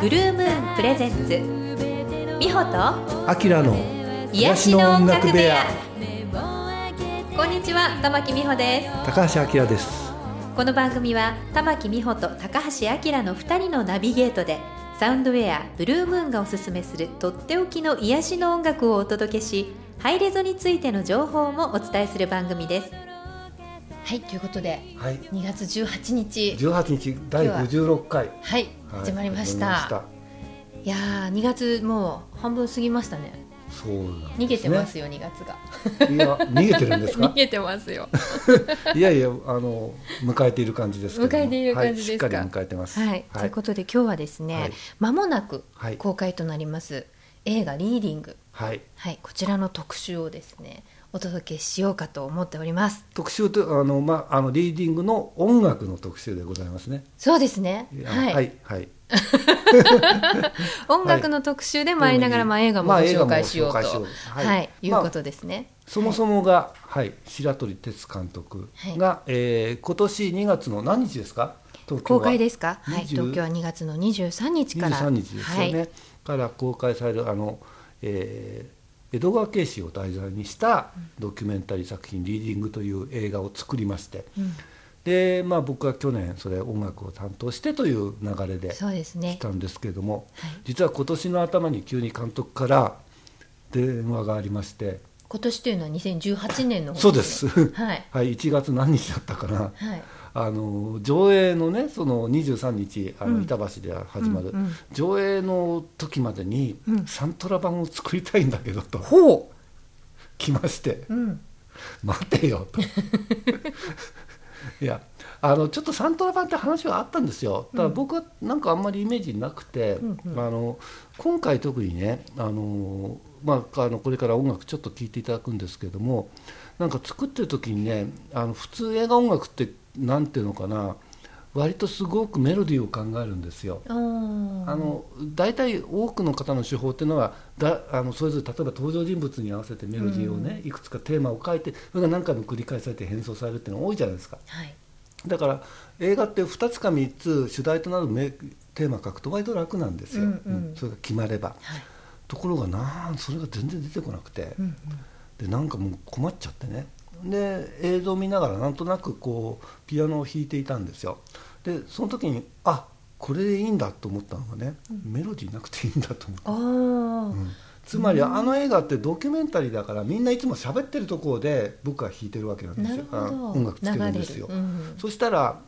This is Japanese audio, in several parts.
ブルームーンプレゼンツ。美穂とアキラの癒しの音楽部屋。こんにちは玉木美穂です。高橋明ですこの番組は玉木美穂と高橋明の2人のナビゲートでサウンドウェアブルームーンがおすすめするとっておきの癒しの音楽をお届けしハイレゾについての情報もお伝えする番組です。はいということではい。2月18日。18日第56回。はいはい始まりました,、いやー2月もう半分過ぎましたねそうね。逃げてますよ、2月が。いや逃げてるんですか？逃げてますよ。いやいやあの迎えている感じです迎えている感じですか？はい、しっかり迎えてます。はい、ということで今日はですね、はい。間もなくはい。公開となります映画「リーディング。はい」はい、こちらの特集をですねお届けしようかと思っております。特集とあのまああのリーディングの音楽の特集でございますね。そうですね。やはい、はいはい 音楽の特集でもありながら、まあ、映画もご紹介しようと、はい。はいいうことですね、そもそもが、はい、白鳥哲監督が、えー今年2月の何日ですか？東京は。公開ですか、はい、20東京は2月の23日から。23日ですよね、はい、から公開されるあの、えー江戸川慶氏を題材にしたドキュメンタリー作品「リーディング」という映画を作りまして、うんで、まあ、僕は去年それ音楽を担当してという流れで来ね。たんですけれども、はい。実は今年の頭に急に監督から電話がありまして今年というのは2018年の方そうです、はい。はい、1月何日だったかな、はい。あの上映のねその23日あうん。の板橋で始まる、うんうん。上映の時までにうん。サントラ版を作りたいんだけどとほ来ましてう、うん、待てよと いやあのちょっとサントラ版って話はあったんですよ。ただ僕はなんかあんまりイメージなくて、うんうん。あの今回特にねあの、まあ、あのこれから音楽ちょっと聴いていただくんですけどもなんか作ってる時にねあの普通映画音楽ってなんていうのかな割とすごくメロディーを考えるんですよ。あの大体多くの方の手法っていうのはだあのそれぞれ例えば登場人物に合わせてメロディーをね、いくつかテーマを書いてそれが何回も繰り返されて変装されるっていうのが多いじゃないですか。はい。だから映画って2つか3つ主題となるメテーマ書くと割と楽なんですよ、うんうんうんそれが決まればはいところがなんそれが全然出てこなくて、うんでなんかもう困っちゃってねで映像を見ながらなんとなくこうピアノを弾いていたんですよ。でその時にあこれでいいんだと思ったのがね、メロディーなくていいんだと思って、ああ、うん。つまりあの映画ってドキュメンタリーだからみんないつも喋ってるところで僕は弾いてるわけなんですよ。音楽つけるんですよ、うんそしたら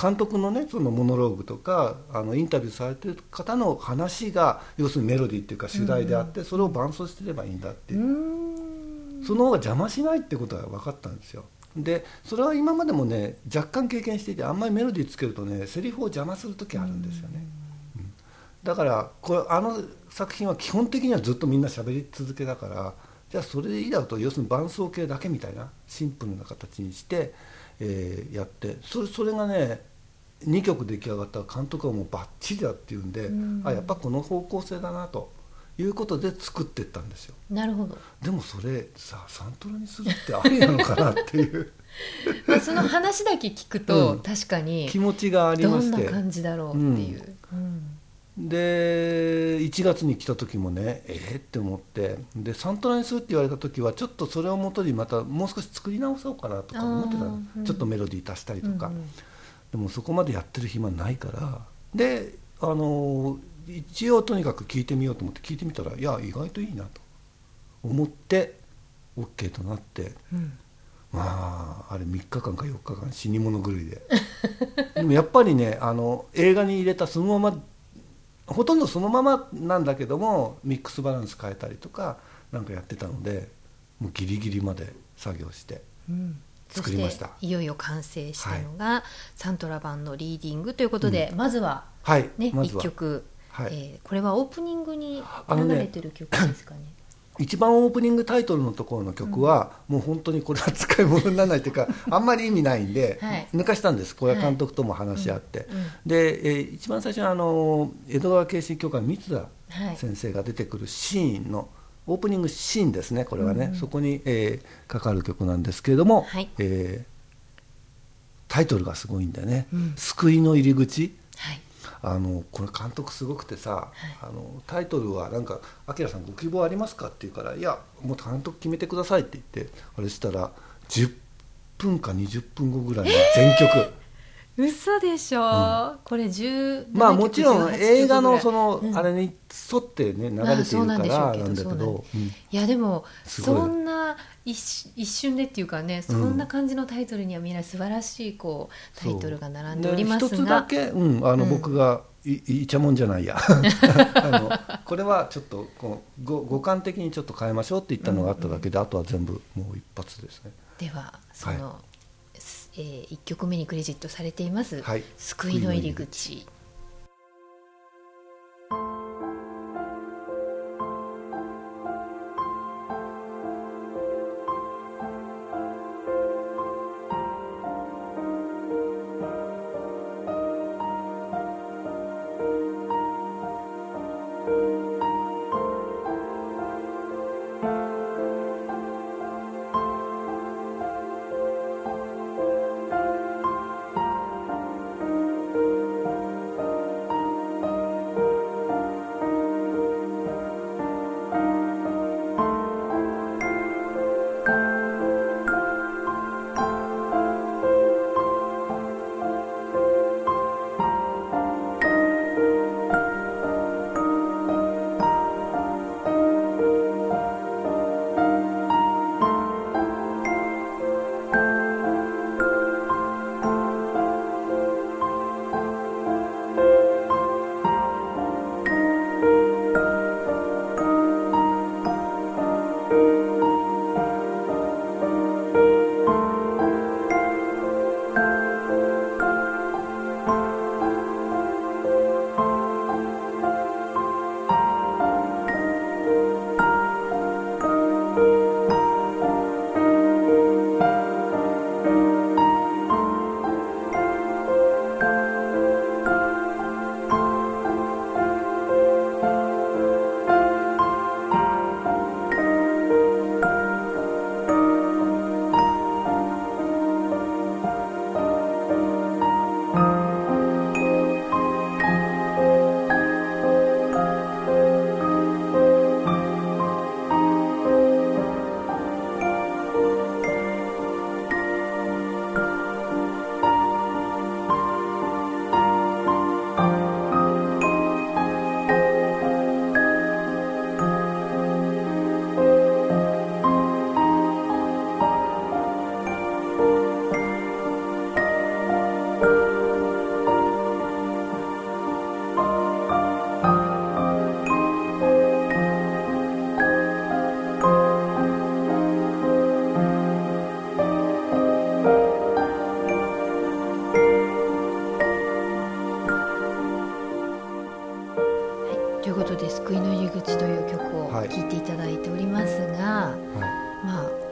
監督のねそのモノローグとかあのインタビューされてる方の話が要するにメロディーっていうか主題であって、それを伴奏してればいいんだっていうその方が邪魔しないってことが分かったんですよ。でそれは今までもね若干経験していてあんまりメロディーつけるとねセリフを邪魔する時あるんですよね、うん。だからこれあの作品は基本的にはずっとみんな喋り続けだからじゃあそれでいいだろうと要するに伴奏系だけみたいなシンプルな形にして、えーやってそれそれがね2曲出来上がったら監督はもうバッチリだっていうんで、うん。あやっぱこの方向性だなということで作っていったんですよ。なるほど、でもそれさサントラにするってありなのかなっていう。まあ、その話だけ聞くと、うん。確かに気持ちがありどまして。んな感じだろうっていう、うん。で1月に来た時もねえー、って思って。でサントラにするって言われた時はちょっとそれをもとにまたもう少し作り直そうかなとか思ってたちょっとメロディー足したりとか、うんうん。でもそこまでやってる暇ないから。であの一応とにかく聞いてみようと思って聞いてみたらいや意外といいなと。思って OK となって。うん。まああれ3日間か4日間死に物狂いで。でもやっぱりねあの映画に入れたそのままほとんどそのままなんだけどもミックスバランス変えたりとかなんかやってたのでもうギリギリまで作業してうん。作りました。いよいよ完成したのが、サントラ版のリーディングということで、まずははい。ね、まずは。一曲、はい。えーこれはオープニングに流れてる曲ですかね。一番オープニングタイトルのところの曲は、もう本当にこれは使い物にならないというか あんまり意味ないんで、はい。抜かしたんです。これは監督とも話し合って、うん。うん。で、えー一番最初にあの江戸川慶心教会三田はい。先生が出てくるシーンのオープニングシーンですねこれはね、そこに、えーかかる曲なんですけれども、はい。えータイトルがすごいんだよね「うん。救いの入り口」はいあのこれ監督すごくてさ、あのタイトルはなんか「あきらさんご希望ありますか?」って言うから「いやもう監督決めてください」って言ってあれしたら10分か20分後ぐらいに全曲、嘘でしょ、これ10まあもちろん映画のその、うん。あれに沿ってね流れているからなんだけど、うんいやでもそんな一瞬一瞬でっていうかねそんな感じのタイトルには見えない素晴らしいこうタイトルが並んでおりますで一つだが、け、うん、あのうん。僕がいいいちゃもんじゃないや。あのこれはちょっとこうご五感的にちょっと変えましょうって言ったのがあっただけで、あとは全部もう一発ですね。ではその、すえー、1曲目にクレジットされています「はい。救いの入り口」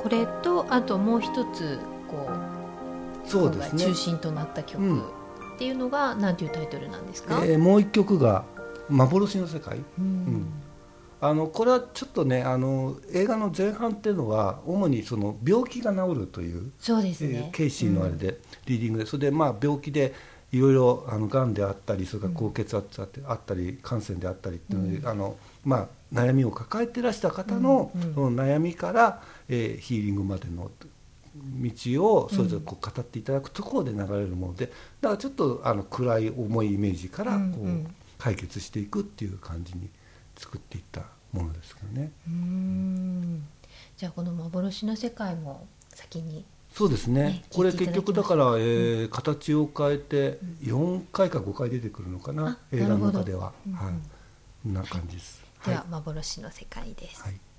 これとあともう一つこうい、そうですね。中心となった曲うん。っていうのが何ていうタイトルなんですか、えーもう一曲が「幻の世界」うん。あのこれはちょっとねあの映画の前半っていうのは主にその病気が治るという、そうですえねー、ケイシーのあれで、リーディングでそれでまあ病気でいろいろあのがんであったりそれから高血圧あってあったり感染であったりっていうので、あのまあ、悩みを抱えてらした方の,、うん。うん。その悩みから、えーヒーリングまでの道をそれぞれこう語っていただくところで流れるものでだからちょっとあの暗い重いイメージからこう、うん。うん解決していくっていう感じに作っていったものですからね。うーん。じゃあこの幻の世界も先にそうですね。ねこれ結局だから、えー形を変えて4回か5回出てくるのかな、あ映画の中では、うんうん。はいこんな感じです、では幻の世界です、はい「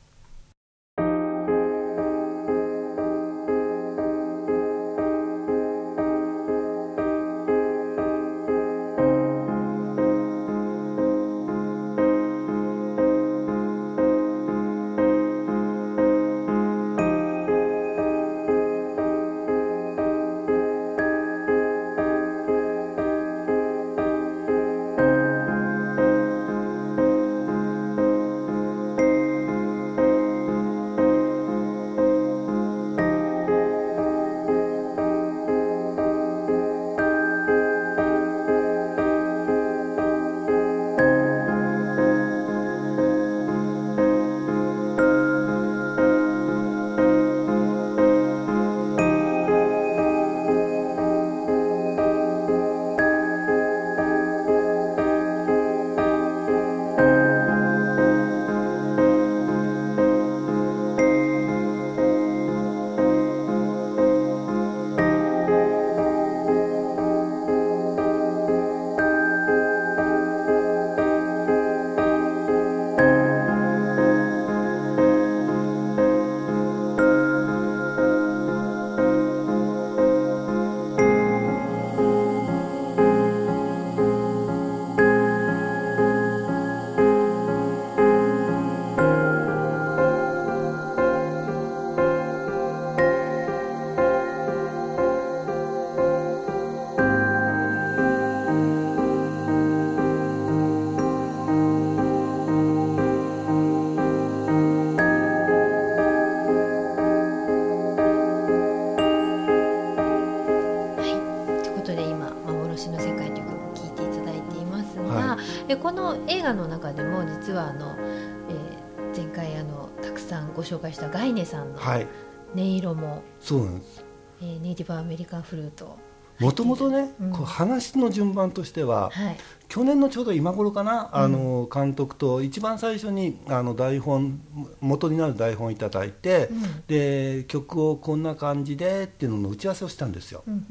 画の中でも実はあの、えー前回あのたくさんご紹介したガイネさんのはい。音色も、そうなんです。えーネイティブアメリカンフルート。もともとね、うん。こう話の順番としては、はい。去年のちょうど今頃かな、あの監督と一番最初にあの台本元になる台本をいただいて、うん。で曲をこんな感じでっていうのの打ち合わせをしたんですよ、うん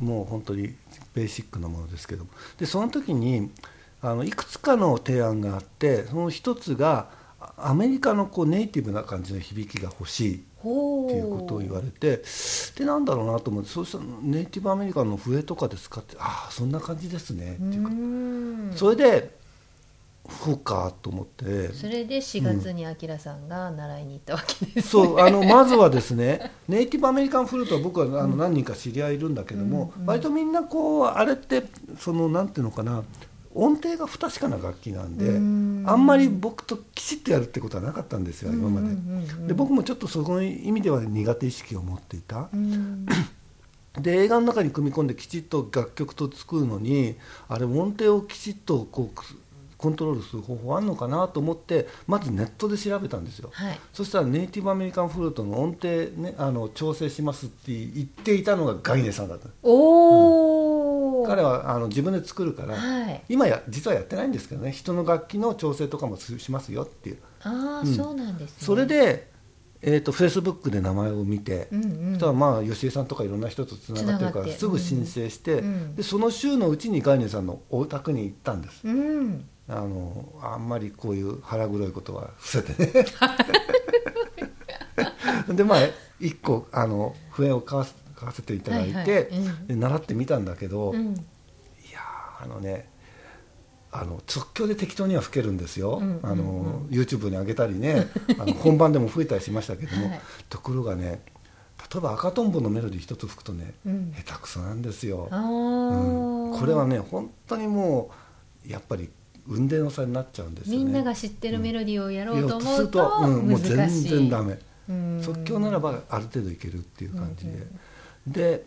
うん。もう本当にベーシックなものですけども。でその時にあのいくつかの提案があってその一つがあアメリカのこうネイティブな感じの響きが欲しいほっていうことを言われてでなんだろうなと思ってそうしたらネイティブアメリカンの笛とかですかってああそんな感じですねっていうか。うん。それでそうかと思って。それで4月にあきらさんが習いに行ったわけです、そうあのまずはですねネイティブアメリカンフルートは僕はあの何人か知り合いいるんだけども、うんうん。割とみんなこうあれってそのなんていうのかな音程が不確かな楽器なんで、うん。あんまり僕ときちっとやるってことはなかったんですよ今まで。で僕もちょっとその意味では苦手意識を持っていた。うん。で映画の中に組み込んできちっと楽曲と作るのにあれ音程をきちっとこうコントロールする方法あるのかなと思ってまずネットで調べたんですよ、はい。そしたらネイティブアメリカンフルートの音程、ね、あの調整しますって言っていたのがガイネさんだった。おお、彼はあの自分で作るから、はい。今や実はやってないんですけどね人の楽器の調整とかもしますよっていう。ああ、うん。そうなんですね。それで、えー、とフェイスブックで名前を見て、うんうん。そしたらまあ吉江さんとかいろんな人とつながってるからすぐ申請して、うん。でその週のうちにガイネさんのお宅に行ったんです。うん。あのあんまりこういう腹黒いことは伏せてね。でまあ一個あの笛を買わせ買わせていただいて、はいはいうん。で習ってみたんだけど、いうん。やーあのねあの即興で適当には吹けるんですよ、うんうんうん。あの YouTube に上げたりね あの本番でも吹いたりしましたけども、はい。ところがね例えば赤とんぼのメロディー一つ吹くとね、うん。下手くそなんですよ、うん。これはね本当にもうやっぱり運命の差になっちゃうんですよね。みんなが知ってるメロディーをやろうと思するうとうん、もう全然ダメ。うん。即興ならばある程度いけるっていう感じで、うんで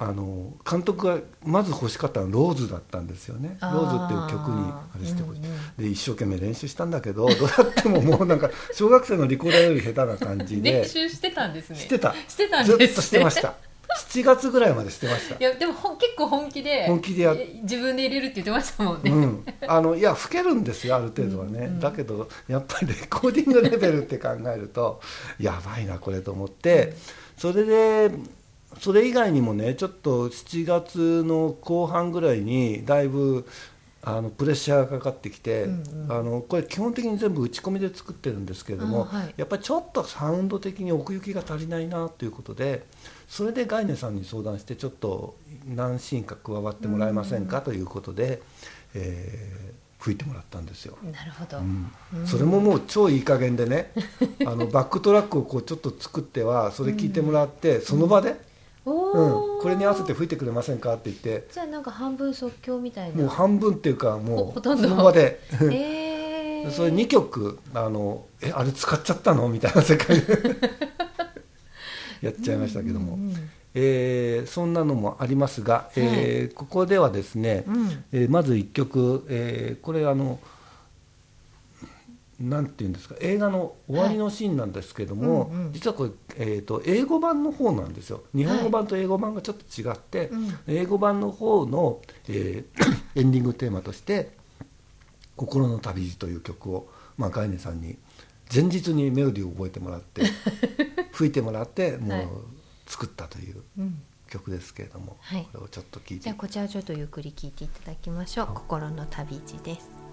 あの監督がまず欲しかったのは「ローズ」だったんですよね「あー。ローズ」っていう曲にあれしてほしい、で一生懸命練習したんだけど どうやってももうなんか小学生のリコーダーより下手な感じで。練習してたんですね。してた。してたんずですね。っとしてました。7月ぐらいまでしてました。いやでも結構本気で本気でや自分で入れるって言ってましたもんね、うん、あのいや吹けるんですよある程度はね、うんうん。だけどやっぱりレコーディングレベルって考えるとやばいなこれと思って。それでそれ以外にもねちょっと7月の後半ぐらいにだいぶあのプレッシャーがかかってきて、うんうん。あのこれ基本的に全部打ち込みで作ってるんですけれども、あはい。やっぱりちょっとサウンド的に奥行きが足りないなということでそれでガイネさんに相談してちょっと何シーンか加わってもらえませんかということで、えー吹いてもらったんですよ。なるほど、うん。うん。それももう超いい加減でねあのバックトラックをこうちょっと作ってはそれ聞いてもらって、その場で、おうん。お、これに合わせて吹いてくれませんかって言って。じゃあなんか半分即興みたいな。もう半分っていうかほもうほとんど。その場で。えー、それ2曲あのえあれ使っちゃったのみたいな世界で。やっちゃいましたけども、うんうんえーそんなのもありますが、えーここではですね、うん。えーまず1曲、えーこれあのなんていうんですか映画の終わりのシーンなんですけども、うんうん。実はこれ、えー、と英語版の方なんですよ。日本語版と英語版がちょっと違って、うん。英語版の方の、えー エンディングテーマとして「心の旅路」という曲を、まあ、ガイネさんに前日にメロディーを覚えてもらって 吹いてもらってもはい。う作ったといううん。曲ですけれども、はい。これをちょっと聞いて。じゃあこちらちょっとゆっくり聞いていただきましょう「心の旅路」です「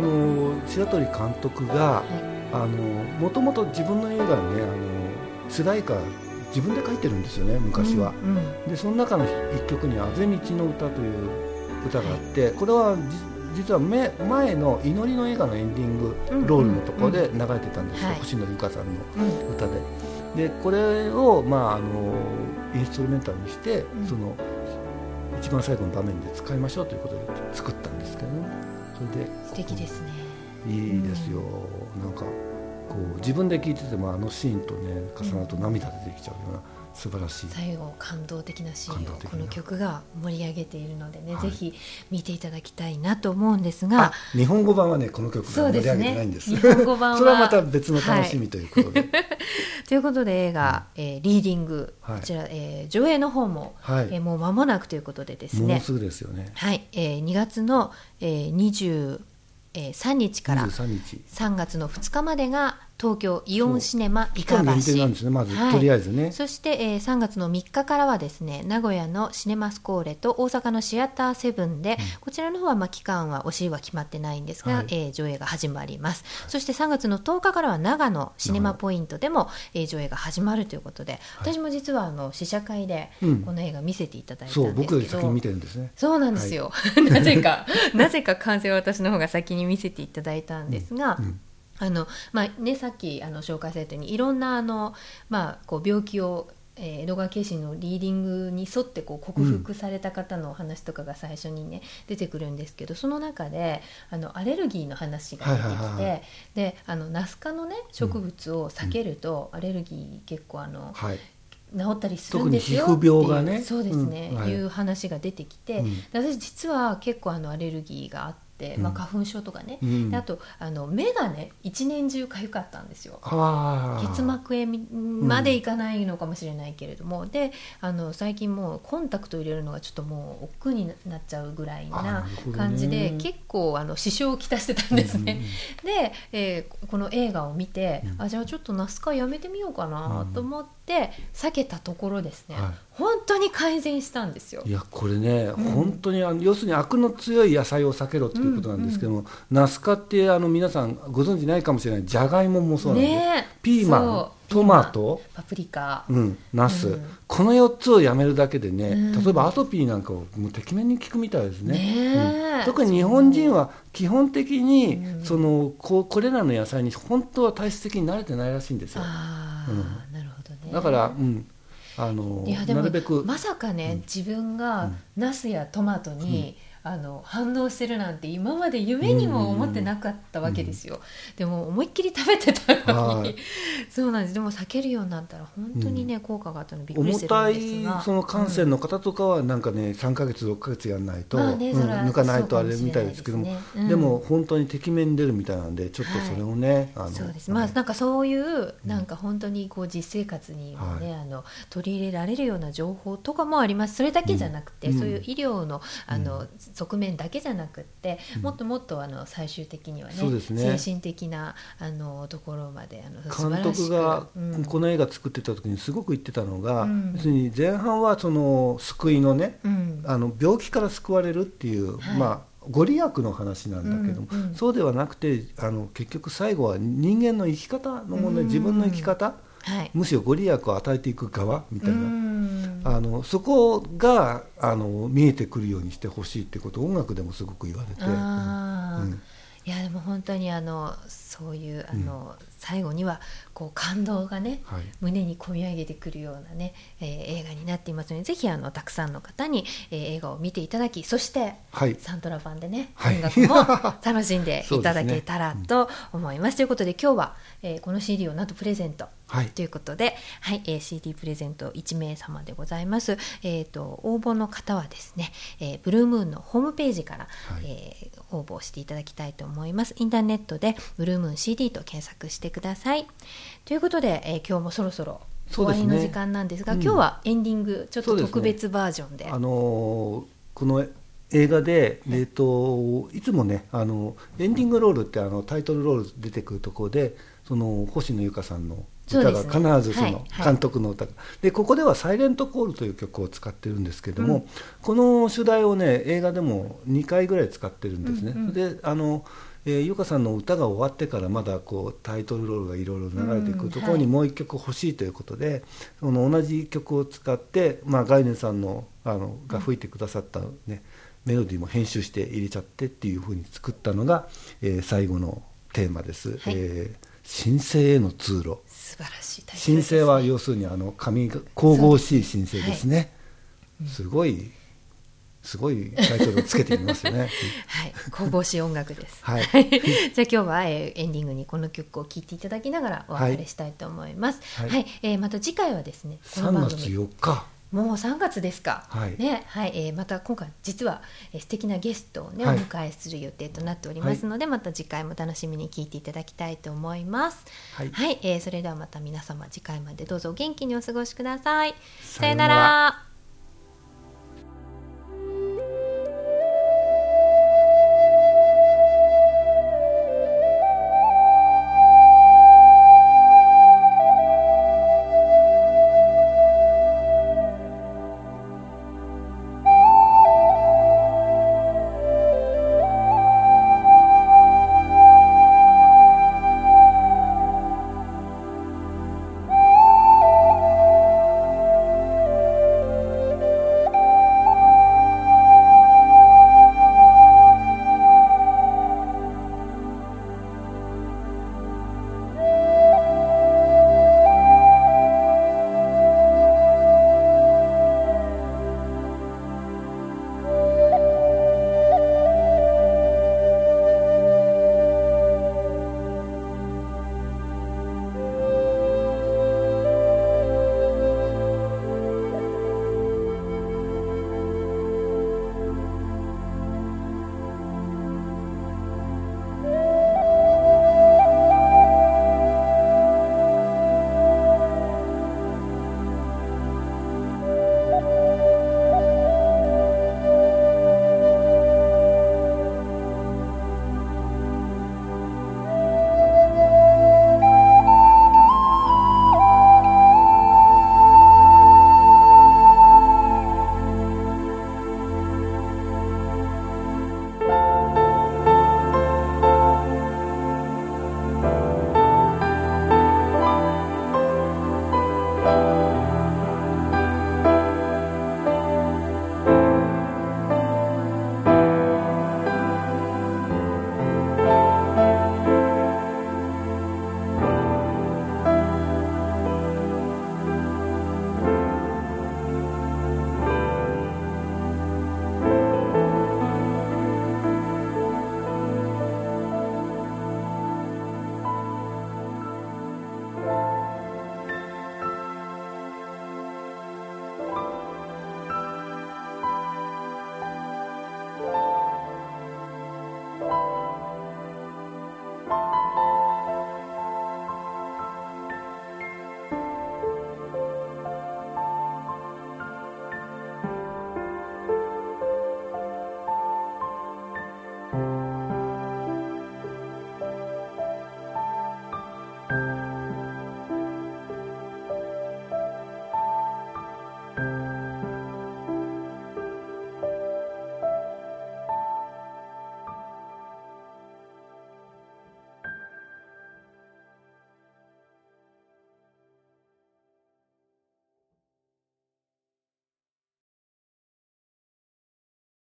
はあの白鳥監督があのもともと自分の映画にねあの主題歌自分で書いてるんですよね昔は、うんうん。でその中の一曲に「あぜ道の歌」という歌があって、これはじ実はめ前の祈りの映画のエンディングロールのところで流れてたんですよ、はい。星野由香さんのうん。歌で。でこれを、まあ、あのインストルメンタルにして、ん。その一番最後の場面で使いましょうということで作ったんですけどねそれで。素敵ですね。いいですよ、なんかこう自分で聴いててもあのシーンとね重なると涙出てきちゃうような素晴らしい、最後感動的なシーンをこの曲が盛り上げているのでね、はい。ぜひ見ていただきたいなと思うんですあが日本語版はねこの曲が盛り上げてないんです。日本語版は それはまた別の楽しみということで、ということで映画、えーリーディング」はい。こちら、えー上映の方も、はい。えーもう間もなくということでですね。もうすぐですよね。はい、えー2月の、えー、23日から23日。3月の2日までが東京イオンシネマ板期間限定なんですねまず、はい。とりあえずね。そして、えー3月の3日からはですね名古屋のシネマスコーレと大阪のシアターセブンで、こちらの方はまあ期間はおしは決まってないんですが、はい。えー上映が始まります、そして3月の10日からは長野シネマポイントでも、えー上映が始まるということで、私も実はあの試写会でうん。この映画見せていただいたんそうですけど、僕より先に見てるんですね。そうなんですよ、なぜかなぜか完成は私の方が先に見せていただいたんですが、うんあのまあね、さっきあの紹介されたようにいろんなあの、まあ、こう病気を、えー江戸川慶心のリーディングに沿ってこう克服された方のお話とかが最初にね、出てくるんですけどその中であのアレルギーの話が出てきて、であのナス科のね植物を避けると、アレルギー結構あのはい。治ったりするんですよ。特に皮膚病がね。そうですね、うん。はい。いう話が出てきて、私実は結構あのアレルギーがあって、まあ、うん。花粉症とかね、うん。であとあの目がね一年中痒かったんですよ。結膜炎までいかないのかもしれないけれども、であの最近もうコンタクト入れるのがちょっともう億劫になっちゃうぐらいあな感じで、結構あの支障をきたしてたんですね。で、えーこの映画を見て、うん。あじゃあちょっとナスカやめてみようかなと思って避けたところですね、はい本当に改善したんですよ。い。やこれね、本当にあの要するにアクの強い野菜を避けろっていうことなんですけども、ナスカってあの皆さんご存知ないかもしれない。じゃがいももそうなんで、ね。えピーマントマトパプリカ、うん、ナス、うん。この4つをやめるだけでね、うん。例えばアトピーなんかをもうてきめんに効くみたいですね。ね特に日本人は基本的に、うん。そのここれらの野菜に本当は体質的に慣れてないらしいんですよ。あなるほどね。だから、うん、あのいやでもなるべく、まさかね、うん。自分がナスやトマトに、あの反応してるなんて今まで夢にも思ってなかったわけですよ、でも思いっきり食べてたのに、はい。そうなんです。でも避けるようになったら本当にね、効果があったのびっくりしてる重たんですが。いその感染の方とかはなんかね3ヶ月6ヶ月やらないと、抜かないとあれみたいですけども、でも本当にてきめんに出るみたいなんでちょっとそれをね、あのそうです。まあなんかそういうなんか本当にこう実生活にもね、はあの取り入れられるような情報とかもあります。それだけじゃなくて、うん。そういう医療のあの、側面だけじゃなくって、もっともっとあの最終的にはねね。精神的なあのところまであの素監督がうん。この映画作ってた時にすごく言ってたのが、うん。要するに前半はその救いのね、うん。あの病気から救われるっていう、はい。まあご利益の話なんだけども、うんうんそうではなくてあの結局最後は人間の生き方の問題、うん。自分の生き方はい。むしろご利益を与えていく側みたいな、うん。あのそこがあの見えてくるようにしてほしいってことを音楽でもすごく言われて、うん。いやでも本当にあのそういうあの、最後にはこう感動がね、はい。胸に込み上げてくるようなね、えー映画になっていますのでぜひあのたくさんの方に、えー映画を見ていただきそして、はい。サントラ版でね、はい。音楽も 楽しんでいただけたらと思います。ということで今日は、えーこの CD をなんとプレゼント。はい。ということで、はいえー CD プレゼント1名様でございます、えー、と応募の方はですね、えーブルームーンのホームページから、はい。えー応募していただきたいと思います。インターネットでブルームーン CD と検索してください。ということで、えー今日もそろそろ終わりの時間なんですがうん。今日はエンディングちょっと特別バージョンで。あのこの映画で、えー、といつもねあのエンディングロールってあのタイトルロール出てくるところでその星野由香さんの歌が必ずそのはいはい。監督の歌が、でここでは「サイレントコール」という曲を使ってるんですけども、この主題をね映画でも2回ぐらい使ってるんですね。うんうん。であのえー、ゆかさんの歌が終わってからまだこうタイトルロールがいろいろ流れていくところにもう一曲欲しいということで、その同じ曲を使って、まあ、ガイネさんのあのが吹いてくださった、ねメロディーも編集して入れちゃってっていうふうに作ったのが、えー最後のテーマです。はい。えー神聖への通路素晴らしいね。聖は要するにあの神が神々しい神聖ですね。すごいすごいタイトルをつけてみますよね。はい、神々しい音楽です。はい。じゃあ今日は、えーエンディングにこの曲を聴いていただきながらお別れしたいと思います。は、はい。い。えーまた次回はですね、この3番月組4日もう3月ですか。はいね、はい、えーまた今回実は、えー素敵なゲストをね、はいお迎えする予定となっておりますので、また次回も楽しみに聞いていただきたいと思います。はいえーそれではまた皆様次回までどうぞお元気にお過ごしください。さようなら